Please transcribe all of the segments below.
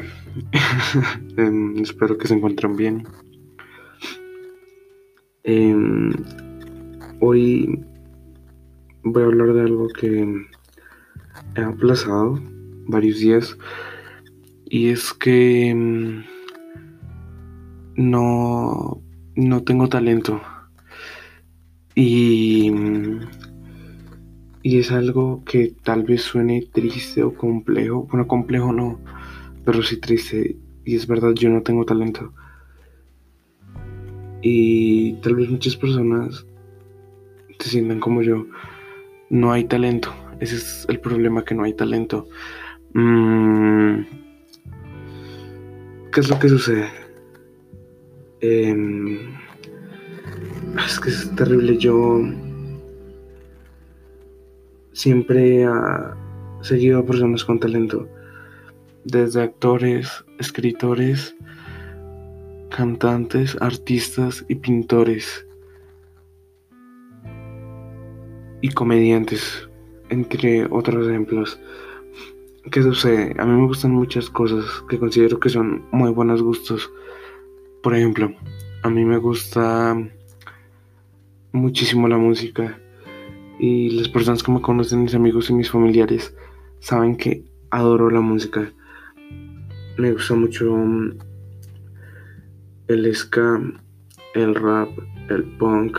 Em, espero que se encuentren bien. Em, hoy voy a hablar de algo que he aplazado varios días y es que em, no, no tengo talento. Y, y es algo que tal vez suene triste o complejo, bueno complejo no pero sí triste. Y es verdad, yo no tengo talento. Y tal vez muchas personas se sientan como yo. No hay talento. Ese es el problema, que no hay talento. Mm, ¿Qué es lo que sucede? Em, es que es terrible. Yo siempre he seguido a personas con talento desde actores, escritores, cantantes, artistas y pintores y comediantes, entre otros ejemplos. ¿Qué sucede? A mí me gustan muchas cosas que considero que son muy buenos gustos. Por ejemplo, a mí me gusta muchísimo la música y las personas que me conocen, mis amigos y mis familiares, saben que adoro la música me gusta mucho mm, el ska, el rap, el punk,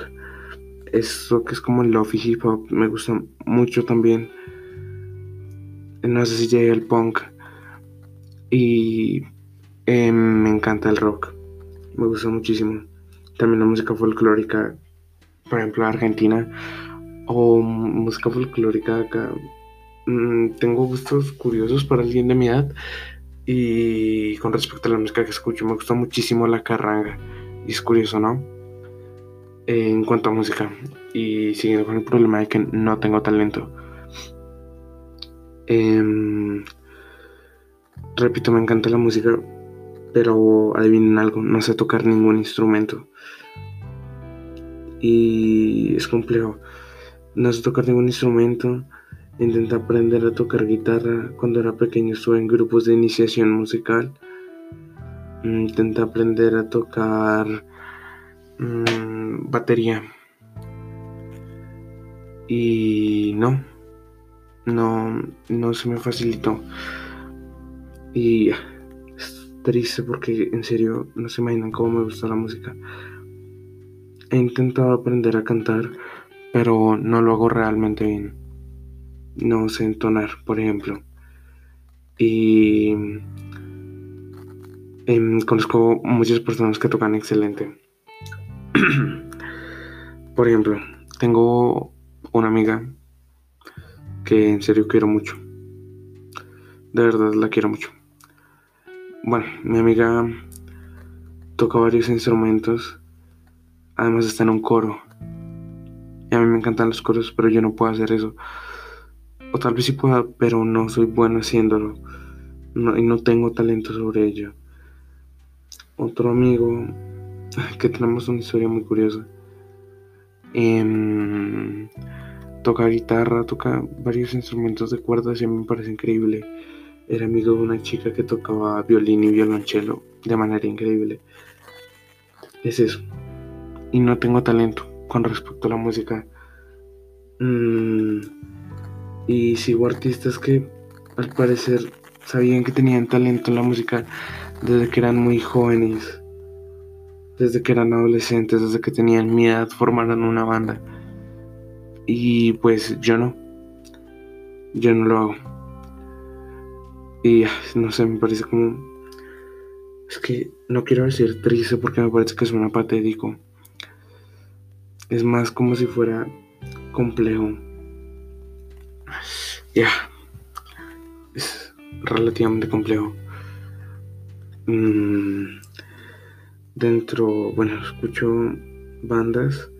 eso que es como el lofi hip hop, me gusta mucho también. No sé si llegué el punk y em, me encanta el rock, me gusta muchísimo. También la música folclórica, por ejemplo, Argentina o música folclórica acá. Mm, tengo gustos curiosos para alguien de mi edad y con respecto a la música que escucho, me gusta muchísimo la carranga. Y es curioso, ¿no? En cuanto a música. Y siguiendo con el problema de que no tengo talento. Em, repito, me encanta la música, pero adivinen algo, no sé tocar ningún instrumento. Y es complejo. No sé tocar ningún instrumento Intenté aprender a tocar guitarra. Cuando era pequeño estuve en grupos de iniciación musical. Intenté aprender a tocar mm, batería. Y no, no, no se me facilitó. Y es triste porque en serio no se imaginan cómo me gusta la música. He intentado aprender a cantar, pero no lo hago realmente bien no sé entonar, por ejemplo. Y em, conozco muchas personas que tocan excelente. por ejemplo, tengo una amiga que en serio quiero mucho. De verdad la quiero mucho. Bueno, mi amiga toca varios instrumentos. Además está en un coro. Y a mí me encantan los coros, pero yo no puedo hacer eso. O tal vez sí pueda, pero no soy bueno haciéndolo. y no tengo talento sobre ello. Otro amigo que tenemos una historia muy curiosa. Em, toca guitarra, toca varios instrumentos de cuerdas y a mí me parece increíble. Era amigo de una chica que tocaba violín y violonchelo de manera increíble. Es eso. Y no tengo talento con respecto a la música. Mm, y sigo artistas que al parecer sabían que tenían talento en la música desde que eran muy jóvenes, desde que eran adolescentes, desde que tenían mi edad, formaron una banda. Y pues yo no, yo no lo hago. Y no sé, me parece como... Es que no quiero decir triste porque me parece que suena patético. Es más como si fuera complejo. Ya. Es relativamente complejo. Mm, dentro, bueno, escucho bandas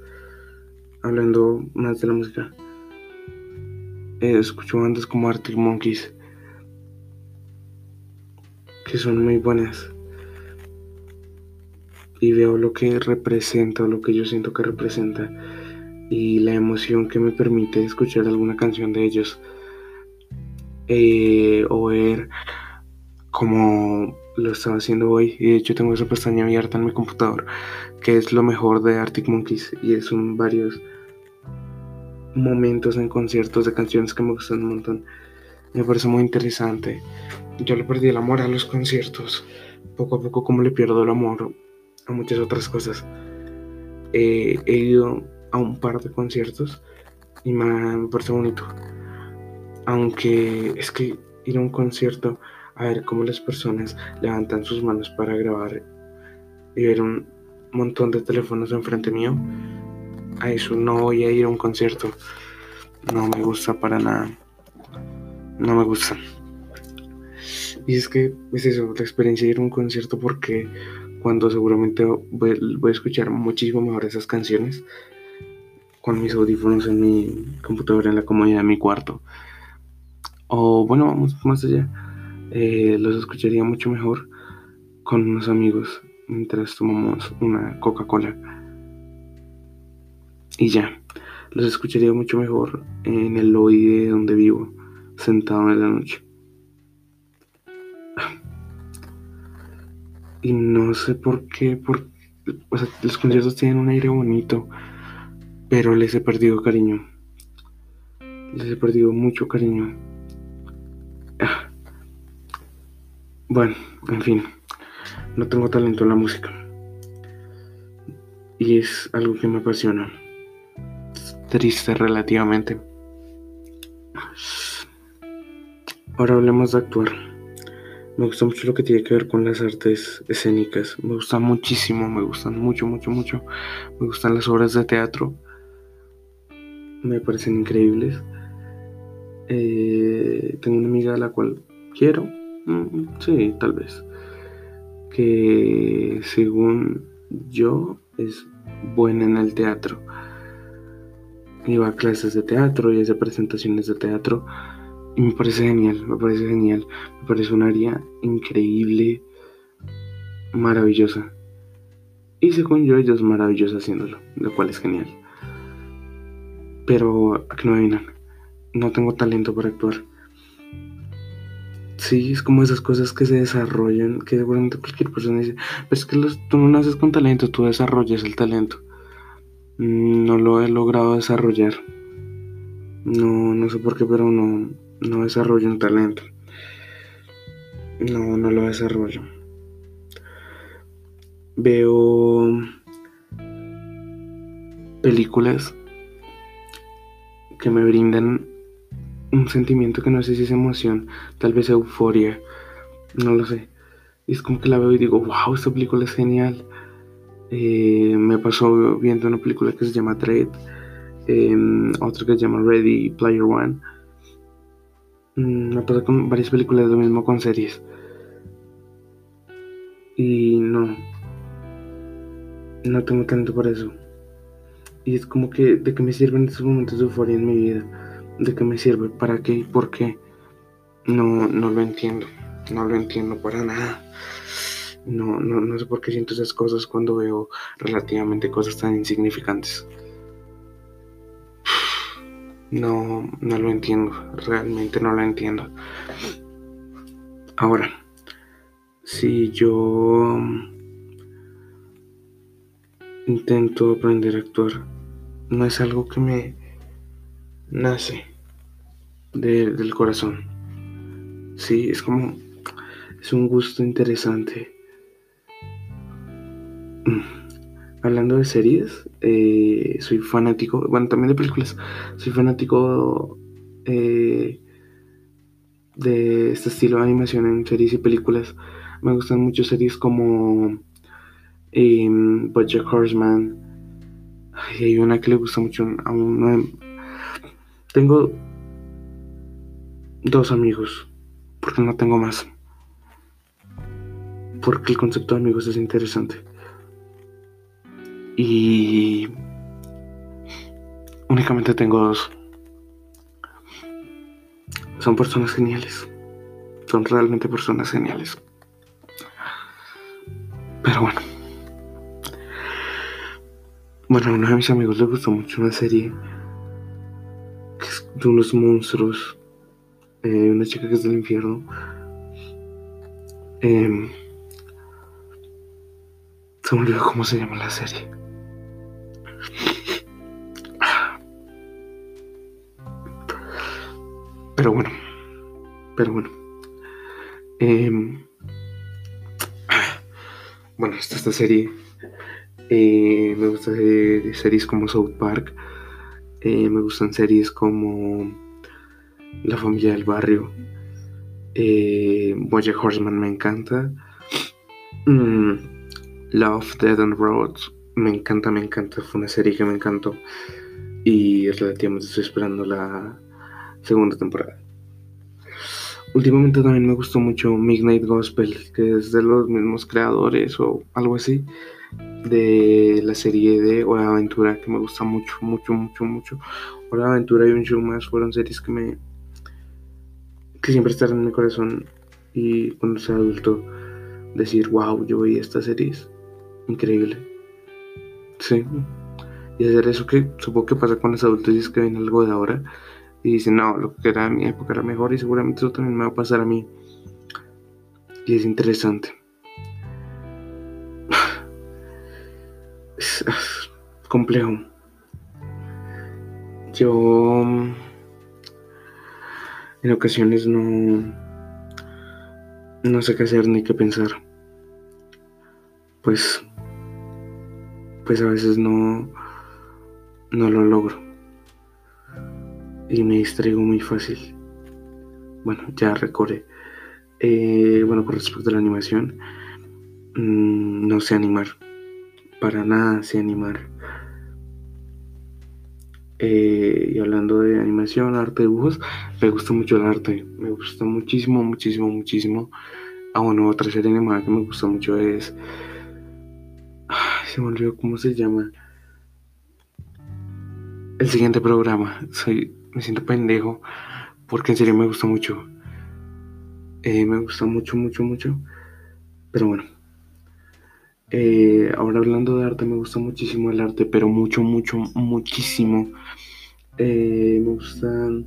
hablando más de la música. Eh, escucho bandas como Arctic Monkeys que son muy buenas y veo lo que representa, lo que yo siento que representa y la emoción que me permite escuchar alguna canción de ellos eh, o ver como lo estaba haciendo hoy. Y de hecho tengo esa pestaña abierta en mi computador, que es lo mejor de Arctic Monkeys. Y son varios momentos en conciertos de canciones que me gustan un montón. Me parece muy interesante. Yo le perdí el amor a los conciertos. Poco a poco como le pierdo el amor a muchas otras cosas. he ido a un par de conciertos y me, parece bonito. Aunque es que ir a un concierto a ver cómo las personas levantan sus manos para grabar y ver un montón de teléfonos enfrente mío, a eso no voy a ir a un concierto. No me gusta para nada. No me gusta. Y es que es eso, la experiencia de ir a un concierto porque cuando seguramente voy, voy, a escuchar muchísimo mejor esas canciones con mis audífonos en mi computadora en la comodidad de mi cuarto. O bueno, vamos más allá. Eh, los escucharía mucho mejor con unos amigos mientras tomamos una Coca-Cola. Y ya, los escucharía mucho mejor en el lobby de donde vivo, sentado en la noche. Y no sé por qué, por, o sea, los conciertos tienen un aire bonito pero les he perdido cariño. Les he perdido mucho cariño. Bueno, en fin, no tengo talento en la música. Y es algo que me apasiona. triste relativamente. Ahora hablemos de actuar. Me gusta mucho lo que tiene que ver con las artes escénicas. Me gusta muchísimo, me gustan mucho, mucho, mucho. Me gustan las obras de teatro me parecen increíbles. Eh, tengo una amiga a la cual quiero, sí, tal vez, que según yo es buena en el teatro. Iba a clases de teatro y hace presentaciones de teatro y me parece genial, me parece genial, me parece un área increíble, maravillosa. Y según yo, ella es maravillosa haciéndolo, lo cual es genial. Pero a que no adivinan, no tengo talento para actuar. Sí, es como esas cosas que se desarrollan, que seguramente cualquier persona dice, pero es que tú no naces con talento, tú desarrollas el talento. Mm, no lo he logrado desarrollar. No, no sé por qué, pero no, no desarrollo un talento. No, no lo desarrollo. Veo películas que me brindan un sentimiento que no sé si es emoción, tal vez euforia, no lo sé. es como que la veo y digo, wow, esta película es genial. Eh, me pasó viendo una película que se llama Dread, em, otra que se llama Ready Player One. Mm, me pasó con varias películas, lo mismo con series. Y no, no tengo tanto por eso. Y es como que, ¿de qué me sirven estos momentos de euforia en mi vida? ¿De qué me sirve? ¿Para qué? ¿Y por qué? No, no lo entiendo. No lo entiendo para nada. No, no, no sé por qué siento esas cosas cuando veo relativamente cosas tan insignificantes. No, no lo entiendo. Realmente no lo entiendo. Ahora, si yo intento aprender a actuar no es algo que me nace del corazón. Sí, es como, es un gusto interesante. Mm. Hablando de series, eh, soy fanático, bueno, también de películas, soy fanático eh, de este estilo de animación en series y películas. Me gustan mucho series como eh, Bojack Horseman, y hay una que le gusta mucho a. Tengo dos amigos, porque no tengo más. Porque el concepto de amigos es interesante. Y únicamente tengo dos. Son personas geniales. Son realmente personas geniales. Pero bueno. Bueno, a uno de mis amigos le gustó mucho una serie de unos monstruos, eh, una chica que es del infierno. Eh, se me olvidó cómo se llama la serie. Pero bueno, pero bueno. Eh, bueno, esta, esta serie eh, me gusta de, series como South Park. Eh, me gustan series como La familia del barrio. Eh, Horseman me encanta. Mm, Love, Dead and Roads me encanta, me encanta. Fue una serie que me encantó. Y relativamente estoy esperando la segunda temporada. Últimamente también me gustó mucho Midnight Gospel, que es de los mismos creadores o algo así de la serie de Hora Aventura, que me gusta mucho, mucho, mucho, mucho. Hora de Aventura y un show más fueron series que me que siempre estarán en mi corazón y cuando sea adulto decir, wow, yo veía estas series, increíble. Sí. Y hacer eso que supongo que pasa con los adultos y es que ven algo de ahora y dicen, no, lo que era en mi época era mejor y seguramente eso también me va a pasar a mí. Y es interesante. Complejo. Yo en ocasiones no no sé qué hacer ni qué pensar. Pues pues a veces no no lo logro y me distraigo muy fácil. Bueno, ya recorre. Eh, bueno, con respecto a la animación, mm, no sé animar. Para nada sé animar. Eh, y hablando de animación, arte, dibujos, me gusta mucho el arte. Me gusta muchísimo, muchísimo, muchísimo. Ah, bueno, otra serie animada que me gusta mucho es. se me olvidó cómo se llama. El siguiente programa. Soy me siento pendejo porque en serio me gusta mucho. Eh, me gusta mucho, mucho, mucho. Pero bueno. Eh, ahora hablando de arte, me gusta muchísimo el arte, pero mucho, mucho, muchísimo. Eh, me gustan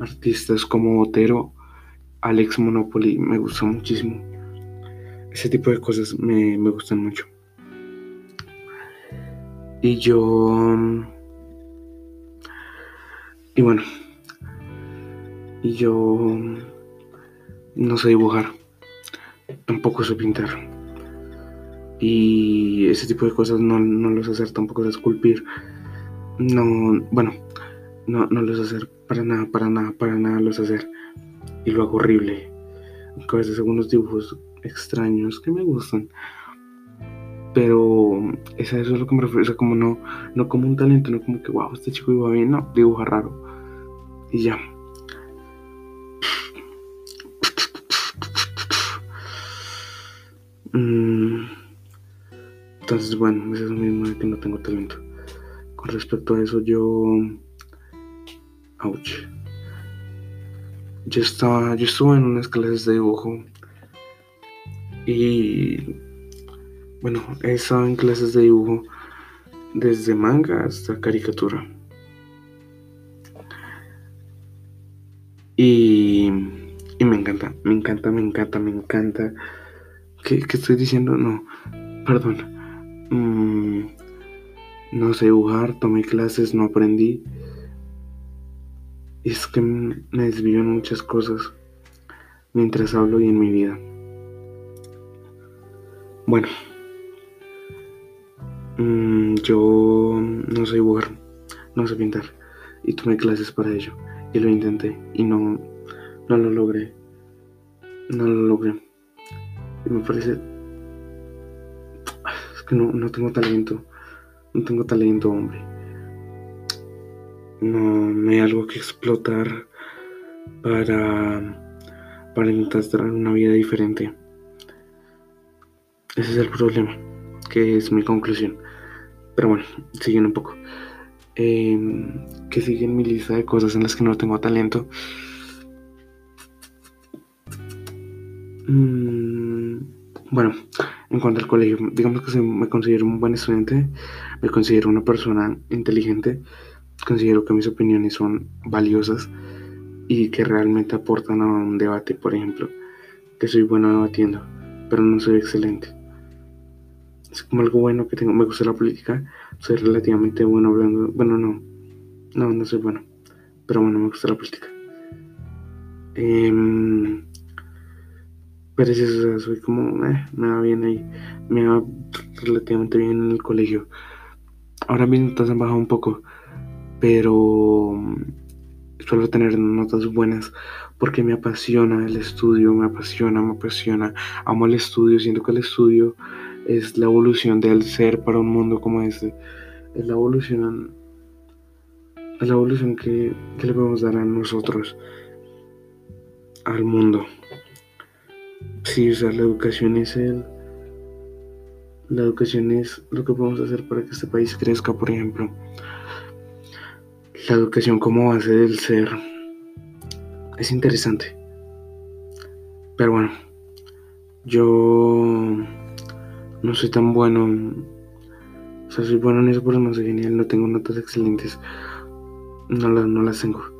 artistas como Otero, Alex Monopoly, me gusta muchísimo. Ese tipo de cosas me, me gustan mucho. Y yo y bueno, y yo no sé dibujar, tampoco sé pintar. Y ese tipo de cosas no, no los hacer, tampoco sé esculpir. No, bueno, no, no los hacer para nada, para nada, para nada los hacer. Y lo hago horrible. A veces algunos dibujos extraños que me gustan. Pero eso es lo que me refiero, o sea, como no, no como un talento, no como que, wow, este chico iba bien, no, dibuja raro. Y ya. Mm. Entonces, bueno, es lo mismo de que no tengo talento. Con respecto a eso, yo. Ouch. Yo estaba. Yo estuve en unas clases de dibujo. Y. Bueno, he estado en clases de dibujo desde manga hasta caricatura. Y, y me encanta, me encanta, me encanta, me encanta. ¿Qué, estoy diciendo? No, perdón. Mm, no sé dibujar, tomé clases, no aprendí. Es que me desvío en muchas cosas mientras hablo y en mi vida. Bueno, mm, yo no sé dibujar, no sé pintar y tomé clases para ello y lo intenté y no, no lo logré. No lo logré. Y me parece... Que no, no tengo talento. No tengo talento, hombre. No, no hay algo que explotar para, para intentar una vida diferente. Ese es el problema, que es mi conclusión. Pero bueno, siguiendo un poco. Em, que siguen mi lista de cosas en las que no tengo talento. Mm, bueno, en cuanto al colegio, digamos que me considero un buen estudiante, me considero una persona inteligente, considero que mis opiniones son valiosas y que realmente aportan a un debate, por ejemplo, que soy bueno debatiendo. pero no soy excelente. Es como algo bueno que tengo, me gusta la política, soy relativamente bueno hablando, bueno, no, no, no soy bueno, pero bueno, me gusta la política. Eh, pero eso, soy como, eh, me va bien ahí, me va relativamente bien en el colegio. Ahora mis notas han bajado un poco, pero mm, suelo tener notas buenas porque me apasiona el estudio, me apasiona, me apasiona. Amo el estudio, siento que el estudio es la evolución del ser para un mundo como este. Es la evolución, es la evolución que, que le podemos dar a nosotros, al mundo. Sí, o sea, la educación es el la educación es lo que podemos hacer para que este país crezca, por ejemplo. La educación como base del ser es interesante. Pero bueno, yo no soy tan bueno. O sea, soy bueno en eso, pero no soy genial. No tengo notas excelentes. No, no las tengo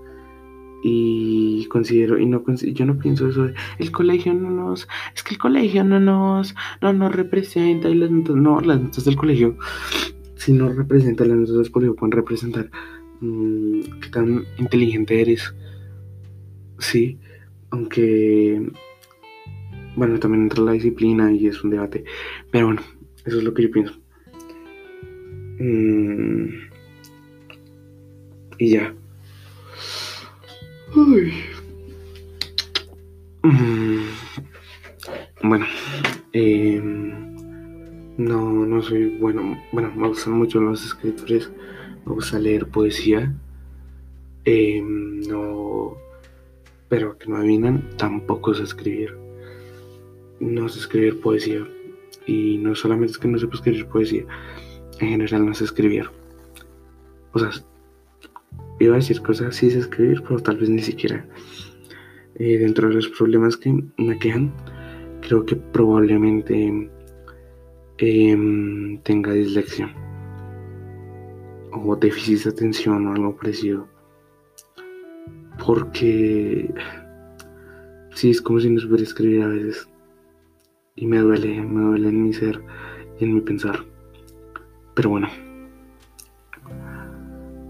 y considero y no yo no pienso eso de el colegio no nos es que el colegio no nos no nos representa y las notas no las notas del colegio si no representa las notas del colegio pueden representar mmm, qué tan inteligente eres. Sí aunque bueno también entra la disciplina y es un debate pero bueno eso es lo que yo pienso. Mm, y ya Mm. Bueno, em, no, no soy bueno. Bueno, me gustan mucho los escritores. Me gusta leer poesía. Em, no, pero que no adivinan, tampoco sé escribir. No sé escribir poesía. Y no solamente es que no sé escribir poesía, en general no sé escribir. O sea, iba a decir cosas así de escribir, pero tal vez ni siquiera. Eh, dentro de los problemas que me quejan, creo que probablemente em, tenga dislexia o déficit de atención o algo parecido. Porque sí, es como si no supiera escribir a veces. Y me duele, me duele en mi ser y en mi pensar. Pero bueno,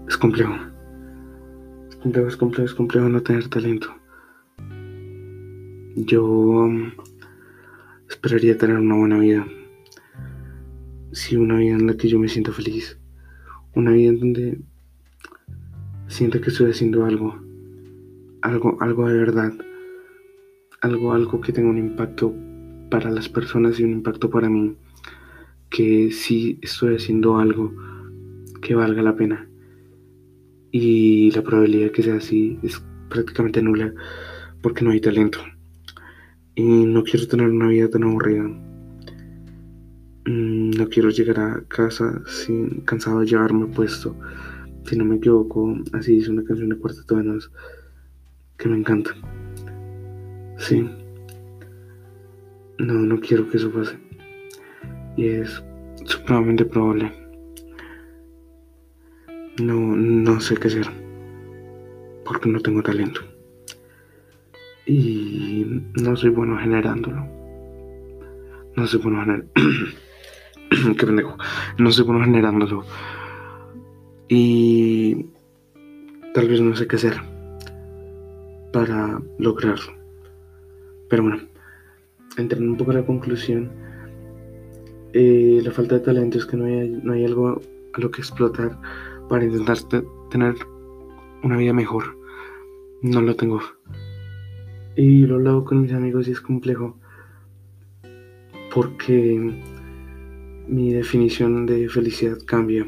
es complejo complejo, es complejo, es complejo no tener talento. Yo um, esperaría tener una buena vida. Sí, una vida en la que yo me siento feliz. Una vida en donde siento que estoy haciendo algo. Algo, algo de verdad. Algo, algo que tenga un impacto para las personas y un impacto para mí. Que sí estoy haciendo algo que valga la pena y la probabilidad de que sea así es prácticamente nula porque no hay talento. Y no quiero tener una vida tan aburrida. Mm, no quiero llegar a casa sin cansado de llevarme puesto. Si no me equivoco, así dice una canción de Cuarteto de que me encanta. Sí. No, no quiero que eso pase. Y es supremamente probable. No, no sé qué hacer. Porque no tengo talento. Y no soy bueno generándolo. No soy bueno generándolo. qué pendejo. No soy bueno generándolo. Y tal vez no sé qué hacer para lograrlo. Pero bueno, entrando un poco a la conclusión, eh, la falta de talento es que no hay, no hay algo a lo que explotar para intentar tener una vida mejor. No lo tengo. Y lo hablo con mis amigos y es complejo. Porque mi definición de felicidad cambia.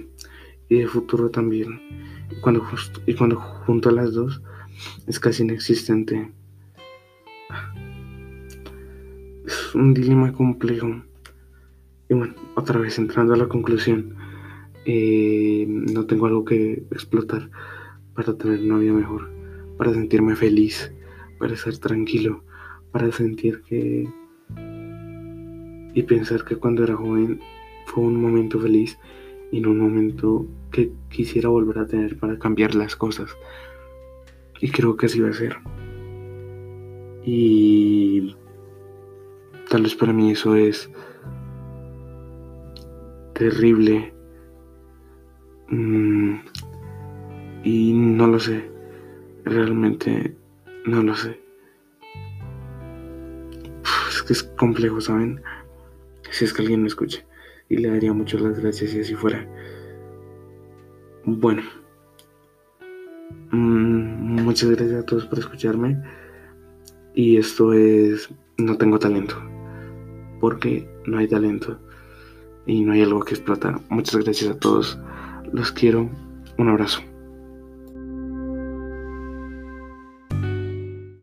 Y de futuro también. Y cuando, y cuando junto a las dos es casi inexistente. Es un dilema complejo. Y bueno, otra vez entrando a la conclusión. No tengo algo que explotar para tener una vida mejor, para sentirme feliz, para estar tranquilo, para sentir que y pensar que cuando era joven fue un momento feliz y no un momento que quisiera volver a tener para cambiar las cosas. Y creo que así va a ser. Y Tal vez para mí eso es terrible. Mm, y no lo sé. Realmente no lo sé. Es que es complejo, ¿saben? Si es que alguien me escuche. Y le daría muchas las gracias si así fuera. Bueno. Mm, muchas gracias a todos por escucharme. Y esto es... No tengo talento. Porque no hay talento. Y no hay algo que explotar. Muchas gracias a todos. Los quiero. Un abrazo.